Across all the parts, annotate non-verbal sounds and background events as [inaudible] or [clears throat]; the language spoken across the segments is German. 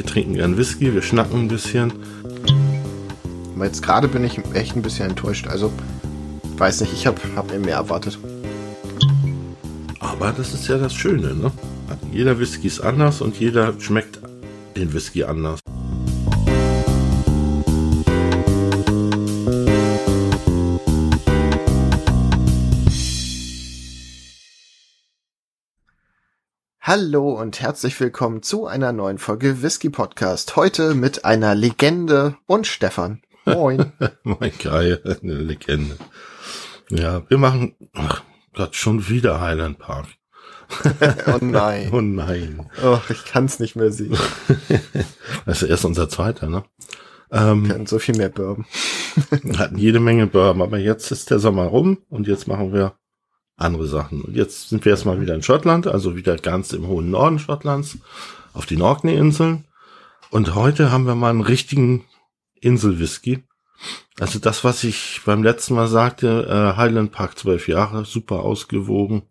Wir trinken gern Whisky, wir schnacken ein bisschen. Aber jetzt gerade bin ich echt ein bisschen enttäuscht. Also, weiß nicht, ich habe hab mir mehr erwartet. Aber das ist ja das Schöne, ne? Jeder Whisky ist anders und jeder schmeckt den Whisky anders. Hallo und herzlich willkommen zu einer neuen Folge Whisky Podcast. Heute mit einer Legende und Stefan. Moin. [laughs] mein Geil, eine Legende. Ja, wir machen, ach Gott, schon wieder Highland Park. [laughs] oh nein. oh nein. Oh, ich kann es nicht mehr sehen. [laughs] das ist erst unser zweiter, ne? Ähm, wir hatten so viel mehr Bourbon. hatten jede Menge Bourbon, aber jetzt ist der Sommer rum und jetzt machen wir andere Sachen. Und jetzt sind wir erstmal wieder in Schottland, also wieder ganz im hohen Norden Schottlands, auf die Orkney-Inseln. Und heute haben wir mal einen richtigen Insel-Whisky. Also das, was ich beim letzten Mal sagte, äh, Highland Park zwölf Jahre, super ausgewogen.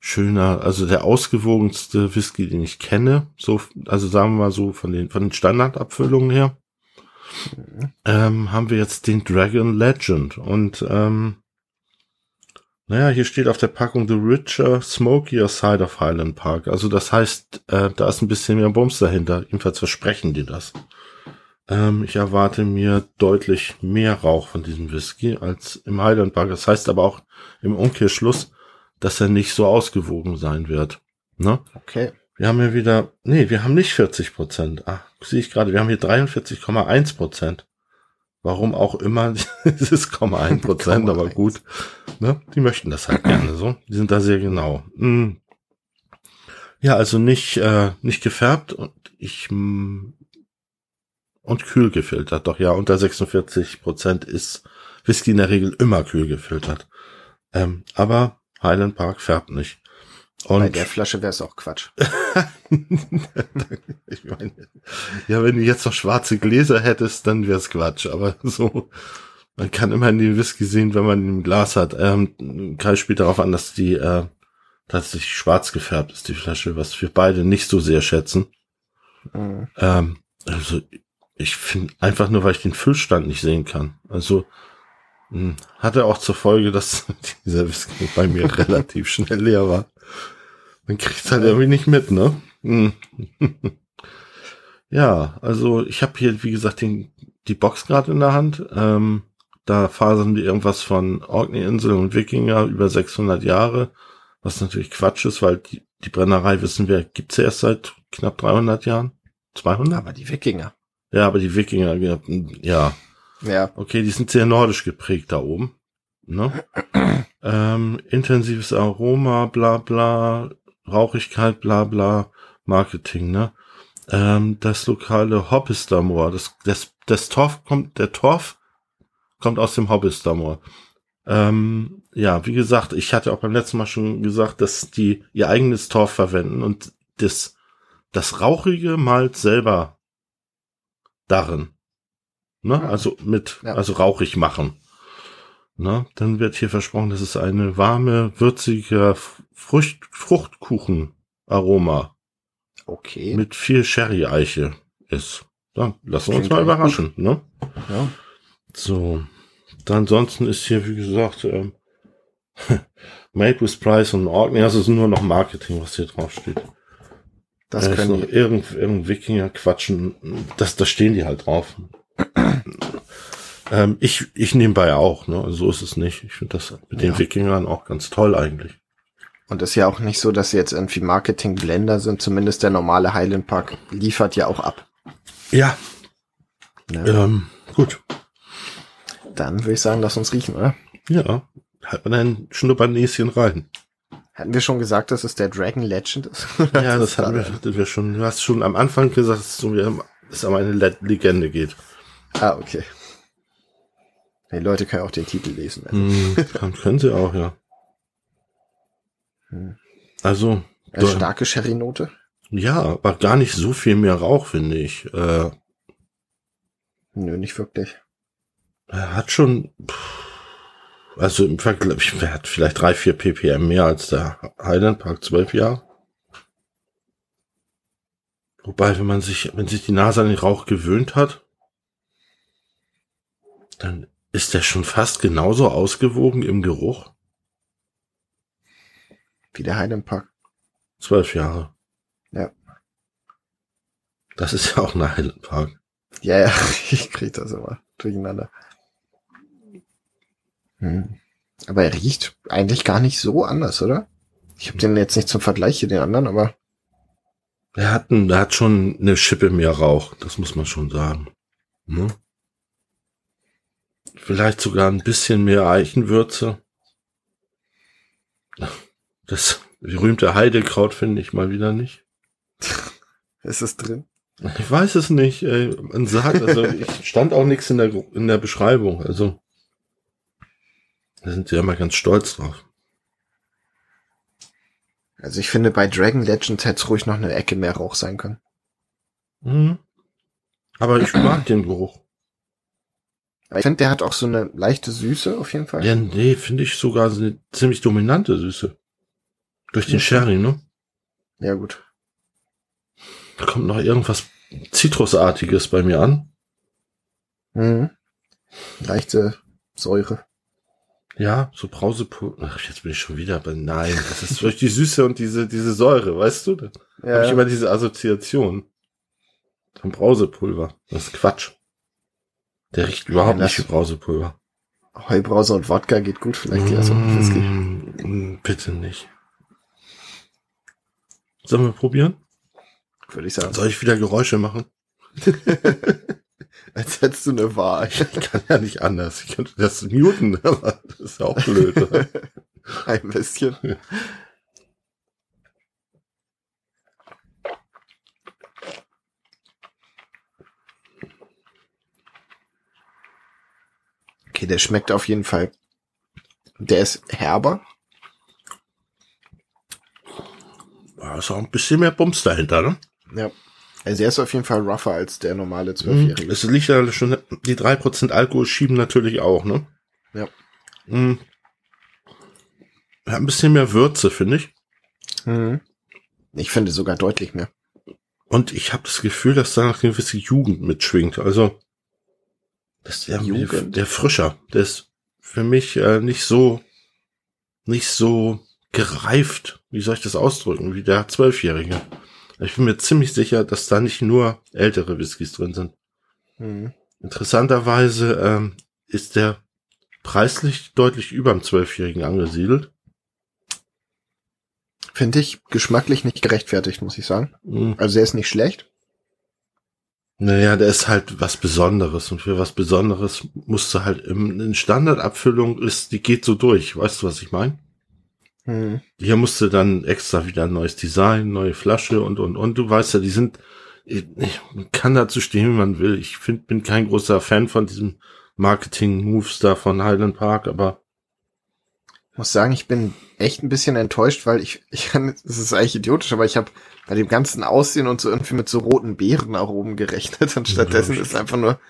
Schöner, also der ausgewogenste Whisky, den ich kenne. So, also sagen wir mal so von den, von den Standardabfüllungen her. Mhm. Ähm, haben wir jetzt den Dragon Legend und ähm, naja, hier steht auf der Packung The Richer, Smokier Side of Highland Park. Also das heißt, äh, da ist ein bisschen mehr Bums dahinter. Jedenfalls versprechen die das. Ähm, ich erwarte mir deutlich mehr Rauch von diesem Whisky als im Highland Park. Das heißt aber auch im Umkehrschluss, dass er nicht so ausgewogen sein wird. Ne? Okay. Wir haben hier wieder, nee, wir haben nicht 40 Prozent. Ach, sehe ich gerade, wir haben hier 43,1 Prozent. Warum auch immer, [laughs] es ist 0,1 Prozent, aber gut. Ne? Die möchten das halt gerne so. Die sind da sehr genau. Hm. Ja, also nicht, äh, nicht gefärbt und ich mm, und kühl gefiltert. Doch ja, unter 46 Prozent ist Whisky in der Regel immer kühl gefiltert. Ähm, aber Highland Park färbt nicht. Und Bei der Flasche wäre es auch Quatsch. [laughs] ich meine, ja, wenn du jetzt noch schwarze Gläser hättest, dann wäre es Quatsch. Aber so, man kann immer in den Whisky sehen, wenn man ihn im Glas hat. Ähm, Kai spielt darauf an, dass die äh, tatsächlich schwarz gefärbt ist, die Flasche, was wir beide nicht so sehr schätzen. Mhm. Ähm, also ich finde einfach nur, weil ich den Füllstand nicht sehen kann. Also hatte auch zur Folge, dass [laughs] dieser Whisky bei mir [laughs] relativ schnell leer war. Man kriegt halt irgendwie nicht mit, ne? Hm. [laughs] ja, also ich habe hier, wie gesagt, den, die Box gerade in der Hand. Ähm, da fasern die irgendwas von Orkney-Insel und Wikinger über 600 Jahre, was natürlich Quatsch ist, weil die, die Brennerei, wissen wir, gibt's ja erst seit knapp 300 Jahren. 200? Aber die Wikinger. Ja, aber die Wikinger, ja. Ja. Okay, die sind sehr nordisch geprägt da oben. Ne? [clears throat] ähm, intensives Aroma, bla bla, Rauchigkeit, bla bla, Marketing, ne? Ähm, das lokale Hobbistermoor, das, das, das Torf kommt, der Torf kommt aus dem Hobbistermoor. Ähm, ja, wie gesagt, ich hatte auch beim letzten Mal schon gesagt, dass die ihr eigenes Torf verwenden und das, das rauchige Malz selber darin. Ne? Also mit, ja. also rauchig machen. Na, dann wird hier versprochen, dass es eine warme, würzige Frucht, Fruchtkuchen-Aroma. Okay. Mit viel Sherry-Eiche ist. Dann lassen wir uns mal überraschen, gut. ne? Ja. So. Dann ansonsten ist hier, wie gesagt, ähm, [laughs] Made with Price und Orkney. Also es ist nur noch Marketing, was hier drauf steht. Das äh, können noch irgend, irgend Wikinger quatschen. Das, da stehen die halt drauf. [clears throat] Ähm, ich ich nebenbei auch, ne? Also so ist es nicht. Ich finde das mit den Wikingern auch ganz toll eigentlich. Und es ist ja auch nicht so, dass sie jetzt irgendwie Marketing-Blender sind. Zumindest der normale Highland Park liefert ja auch ab. Ja. ja. Ähm, gut. Dann würde ich sagen, lass uns riechen, oder? Ja. Halt man ein Schnuppernäschen rein. Hatten wir schon gesagt, dass es der Dragon Legend ist? [laughs] ja, das hatten wir, hatten wir schon. Du hast schon am Anfang gesagt, dass es um, es um eine Legende geht. Ah, okay. Die Leute können auch den Titel lesen. Also. Mm, können sie auch, ja. Hm. Also. Eine starke Sherry-Note? Ja, aber gar nicht so viel mehr Rauch, finde ich. Äh, Nö, nicht wirklich. Er hat schon, also im Vergleich, er hat vielleicht drei, vier ppm mehr als der Highland Park 12 Jahre. Wobei, wenn man sich, wenn sich die Nase an den Rauch gewöhnt hat, dann ist der schon fast genauso ausgewogen im Geruch. Wie der Heidenpark. Zwölf Jahre. Ja. Das ist ja auch ein Highland Park. Ja, ja, [laughs] ich krieg das immer durcheinander. Hm. Aber er riecht eigentlich gar nicht so anders, oder? Ich habe den jetzt nicht zum Vergleich hier, den anderen, aber. Er hat, ein, er hat schon eine Schippe mehr Rauch, das muss man schon sagen. Ne? Vielleicht sogar ein bisschen mehr Eichenwürze. Das berühmte Heidekraut finde ich mal wieder nicht. [laughs] Ist es drin? Ich weiß es nicht. Ey. Man sagt, also [laughs] ich stand auch nichts in der, in der Beschreibung. Also da sind sie ja mal ganz stolz drauf. Also ich finde, bei Dragon Legends hätte es ruhig noch eine Ecke mehr Rauch sein können. Mhm. Aber ich mag den Geruch. Ich finde, der hat auch so eine leichte Süße auf jeden Fall. Ja, nee, finde ich sogar so eine ziemlich dominante Süße. Durch den Ja. Sherry, ne? Ja, gut. Da kommt noch irgendwas Zitrusartiges bei mir an. Mhm. Leichte Säure. Ja, so Brausepulver. Ach, jetzt bin ich schon wieder bei, nein, das ist durch die Süße und diese, diese Säure, weißt du? Da habe ich immer diese Assoziation. Vom Brausepulver. Das ist Quatsch. Der riecht überhaupt Ja, nicht das- wie Brausepulver. Heubrause und Wodka geht gut, vielleicht eher so ein Whisky. Mm, bitte nicht. Sollen wir probieren? Würde ich sagen. Soll ich wieder Geräusche machen? [laughs] Als hättest du eine Wahl. Ich kann ja nicht anders. Ich könnte das muten, [laughs] aber das ist ja auch blöd. oder? [laughs] Ein bisschen. Okay, der schmeckt auf jeden Fall. Der ist herber. Da ist auch ein bisschen mehr Bums dahinter, ne? Ja. Also er ist auf jeden Fall rougher als der normale Mhm. Zwölfjährige. Es liegt ja schon, die 3% Alkohol schieben natürlich auch, ne? Ja. Mhm. Ja, ein bisschen mehr Würze, finde ich. Mhm. Ich finde sogar deutlich mehr. Und ich habe das Gefühl, dass da noch eine gewisse Jugend mitschwingt. Also, das ist der, Jugend? der Frischer. Der ist für mich äh, nicht so, nicht so gereift. Wie soll ich das ausdrücken? Wie der Zwölfjährige. Ich bin mir ziemlich sicher, dass da nicht nur ältere Whiskys drin sind. Mhm. Interessanterweise ähm, ist der preislich deutlich über dem Zwölfjährigen angesiedelt. Finde ich geschmacklich nicht gerechtfertigt, muss ich sagen. Mhm. Also der ist nicht schlecht. Naja, der ist halt was Besonderes und für was Besonderes musst du halt im, in Standardabfüllung ist, die geht so durch. Weißt du, was ich meine? Mhm. Hier musst du dann extra wieder ein neues Design, neue Flasche und, und, und. Du weißt ja, die sind, ich, ich kann dazu stehen, wie man will. Ich find, bin kein großer Fan von diesem Marketing-Moves da von Highland Park, aber muss sagen, ich bin echt ein bisschen enttäuscht, weil ich, ich kann, es ist eigentlich idiotisch, aber ich habe bei dem ganzen Aussehen und so irgendwie mit so roten Beerenaromen gerechnet und stattdessen Ja, ist es einfach nur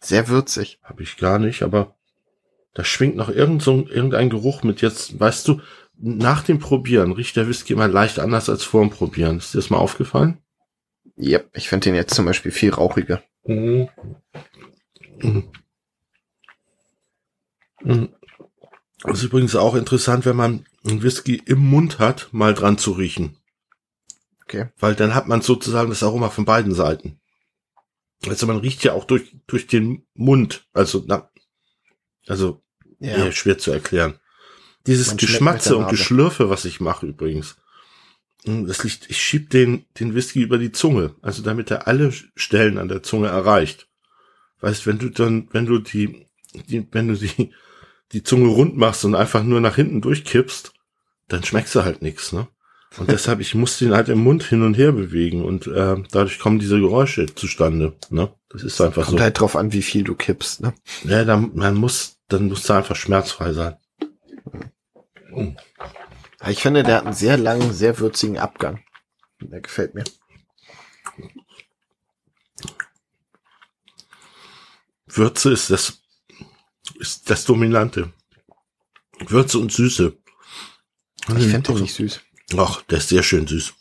sehr würzig. habe ich gar nicht, aber da schwingt noch irgend so, irgendein Geruch mit jetzt, weißt du, nach dem Probieren riecht der Whisky immer leicht anders als vor dem Probieren. Ist dir das mal aufgefallen? Yep, ich finde den jetzt zum Beispiel viel rauchiger. Mhm. Mhm. Mhm. Das ist übrigens auch interessant, wenn man einen Whisky im Mund hat, mal dran zu riechen. Okay. Weil dann hat man sozusagen das Aroma von beiden Seiten. Also man riecht ja auch durch, durch den Mund. Also, na, also ja. schwer zu erklären. Dieses Man Geschmatze und. Geschlürfe, was ich mache übrigens. mm, Das liegt, ich schieb den, den Whisky über die Zunge. Also damit er alle Stellen an der Zunge erreicht. Weißt, wenn du dann, wenn du die, die wenn du die, die Zunge rund machst und einfach nur nach hinten durchkippst, dann schmeckst du halt nichts, ne? Und [laughs] deshalb, ich muss den halt im Mund hin und her bewegen und äh, dadurch kommen diese Geräusche zustande, ne? Das ist einfach Kommt so. halt drauf an, wie viel du kippst, ne? Ja, dann, man muss, dann muss er einfach schmerzfrei sein. Aber Ich finde, der hat einen sehr langen, sehr würzigen Abgang. Der gefällt mir. Würze ist das, ist das Dominante. Würze und Süße. Ich hm, finde den also nicht süß. Ach, der ist sehr schön süß.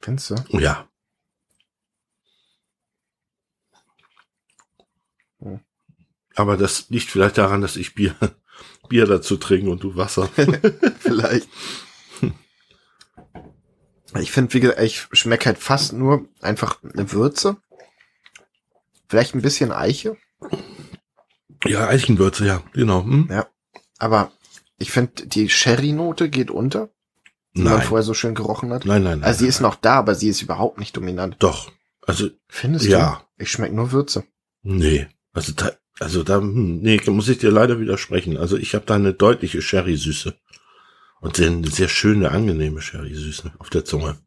Findest du? Ja. Hm. Aber das liegt vielleicht daran, dass ich Bier, [laughs] Bier dazu trinke und du Wasser. [laughs] vielleicht. Ich finde, wie gesagt, ich schmecke halt fast nur einfach eine Würze. Vielleicht ein bisschen Eiche ja, Eichenwürze, ja, genau. Hm? Ja. Aber ich finde, die Sherry-Note geht unter, die man Nein. vorher so schön gerochen hat. nein, nein, nein. Also sie ist noch da, aber sie ist überhaupt nicht dominant. Doch. Also, Findest Ja. du? Ich schmecke nur Würze. nee. Also da, also da, hm, nee, muss ich dir leider widersprechen. Also ich habe da eine deutliche Sherry-Süße. Und sehr- eine sehr schöne, angenehme Sherry-Süße auf der Zunge.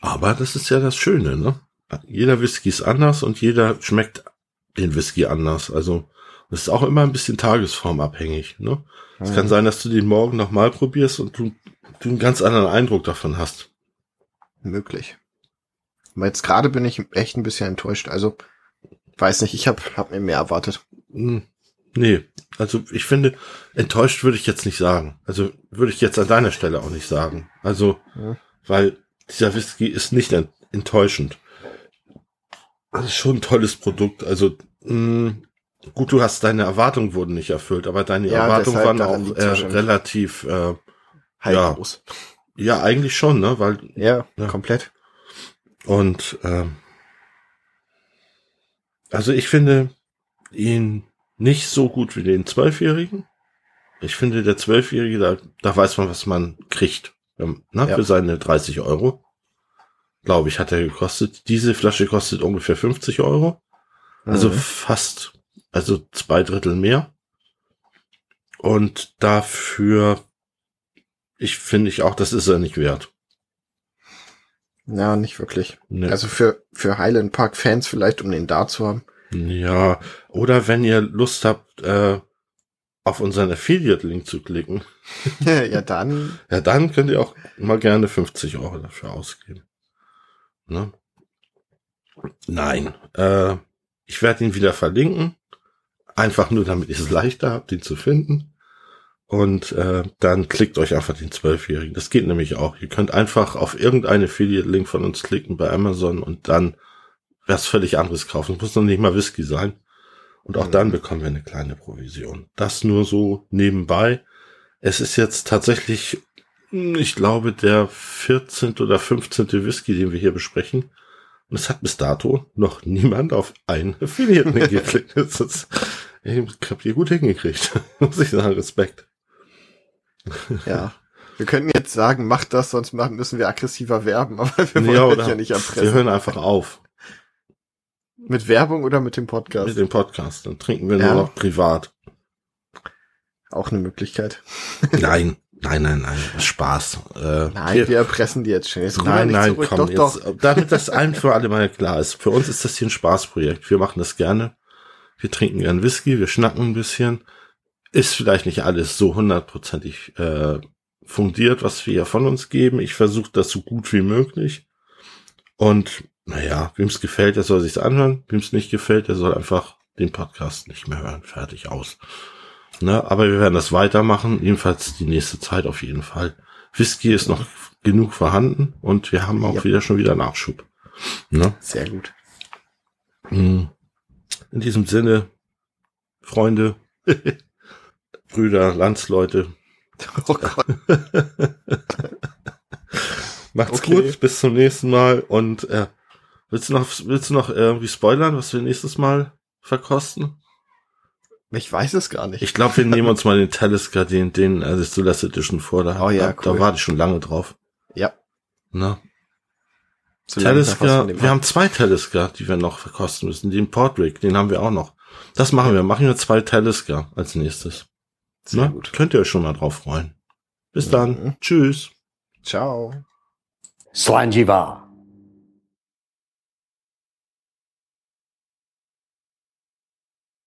Aber das ist ja das Schöne, ne? Jeder Whisky ist anders und jeder schmeckt den Whisky anders. Also das ist auch immer ein bisschen tagesformabhängig, ne? Es kann sein, dass du den morgen nochmal probierst und du, du einen ganz anderen Eindruck davon hast. Möglich. Aber jetzt gerade bin ich echt ein bisschen enttäuscht. Also, weiß nicht, ich habe hab mir mehr erwartet. Hm, Nee, also ich finde, enttäuscht würde ich jetzt nicht sagen. Also würde ich jetzt an deiner Stelle auch nicht sagen. Also, Ja. weil dieser Whisky ist nicht ent enttäuschend. Das ist schon ein tolles Produkt. Also, mh, gut, du hast deine Erwartungen wurden nicht erfüllt, aber deine Ja, Erwartungen waren auch äh, relativ, äh, Ja. ja, eigentlich schon, ne? Weil Ja, Ja. komplett. Und ähm, also ich finde ihn nicht so gut wie den Zwölfjährigen. Ich finde, der Zwölfjährige, da, da weiß man, was man kriegt. Ähm, ne, Ja. Für seine 30 Euro. Glaube ich, hat er gekostet. Diese Flasche kostet ungefähr 50 Euro. Also Mhm. fast, also zwei Drittel mehr. Und dafür, ich finde ich auch, das ist er nicht wert. ja, nicht wirklich. Ne. Also für, für Highland Park Fans vielleicht, um den da zu haben. Ja, oder wenn ihr Lust habt, äh, auf unseren Affiliate-Link zu klicken, [laughs] ja, dann. ja, dann könnt ihr auch mal gerne 50 Euro dafür ausgeben. Ne? Nein, äh, ich werde ihn wieder verlinken. Einfach nur, damit ihr es leichter habt, ihn zu finden. Und äh, dann klickt euch einfach den Zwölfjährigen. Das geht nämlich auch. Ihr könnt einfach auf irgendeinen Affiliate-Link von uns klicken bei Amazon und dann was völlig anderes kaufen. Muss noch nicht mal Whisky sein. Und auch Mhm. dann bekommen wir eine kleine Provision. Das nur so nebenbei. Es ist jetzt tatsächlich, hm, ich glaube, der 14. oder 15. Whisky, den wir hier besprechen. Und es hat bis dato noch [laughs] niemand auf einen Affiliate-Link [laughs] geklickt. Das ist, ich habt ihr gut hingekriegt. [laughs] Muss ich sagen, Respekt. Ja. Wir könnten jetzt sagen, macht das, sonst müssen wir aggressiver werben, aber wir wollen Ja, ja nicht wir erpressen. hören einfach auf Mit Werbung oder mit dem Podcast? mit dem Podcast. Dann trinken wir Ja. nur noch privat. Auch eine Möglichkeit. [laughs] Nein, nein, nein, nein. Spaß. Äh, Nein, wir- wir erpressen die jetzt schon. Jetzt Nein, nein, zurück. komm, doch, jetzt, doch. damit das [laughs] ein für alle Mal klar ist. Für uns ist das hier ein Spaßprojekt. Wir machen das gerne. Wir trinken gern Whisky, wir schnacken ein bisschen. Ist vielleicht nicht alles so hundertprozentig äh, fundiert, was wir hier von uns geben. Ich versuche das so gut wie möglich. Und naja, wem es gefällt, der soll sich's anhören. Wem es nicht gefällt, der soll einfach den Podcast nicht mehr hören. Fertig aus. Ne, aber wir werden das weitermachen, jedenfalls die nächste Zeit auf jeden Fall. Whisky ist noch genug vorhanden und wir haben auch Ja. wieder schon wieder Nachschub. Ne? Sehr gut. Mm. In diesem Sinne, Freunde, [laughs] Brüder, Landsleute, Oh Gott. [laughs] macht's Okay. gut, bis zum nächsten Mal und äh, willst du noch, willst du noch irgendwie spoilern, was wir nächstes Mal verkosten? Ich weiß es gar nicht. Ich glaube, wir nehmen uns mal den Talisker, den, den äh, Distillers Edition vor. Da, Oh ja, da, da cool. warte ich schon lange drauf. ja. Ne? So Talisker, wir ab. haben zwei Talisker, die wir noch verkosten müssen. Den Portrick, den haben wir auch noch. Das machen wir. Machen wir zwei Talisker als nächstes. Sehr Ne? gut. Könnt ihr euch schon mal drauf freuen. Bis dann. Mhm. Tschüss. Ciao. 算计吧。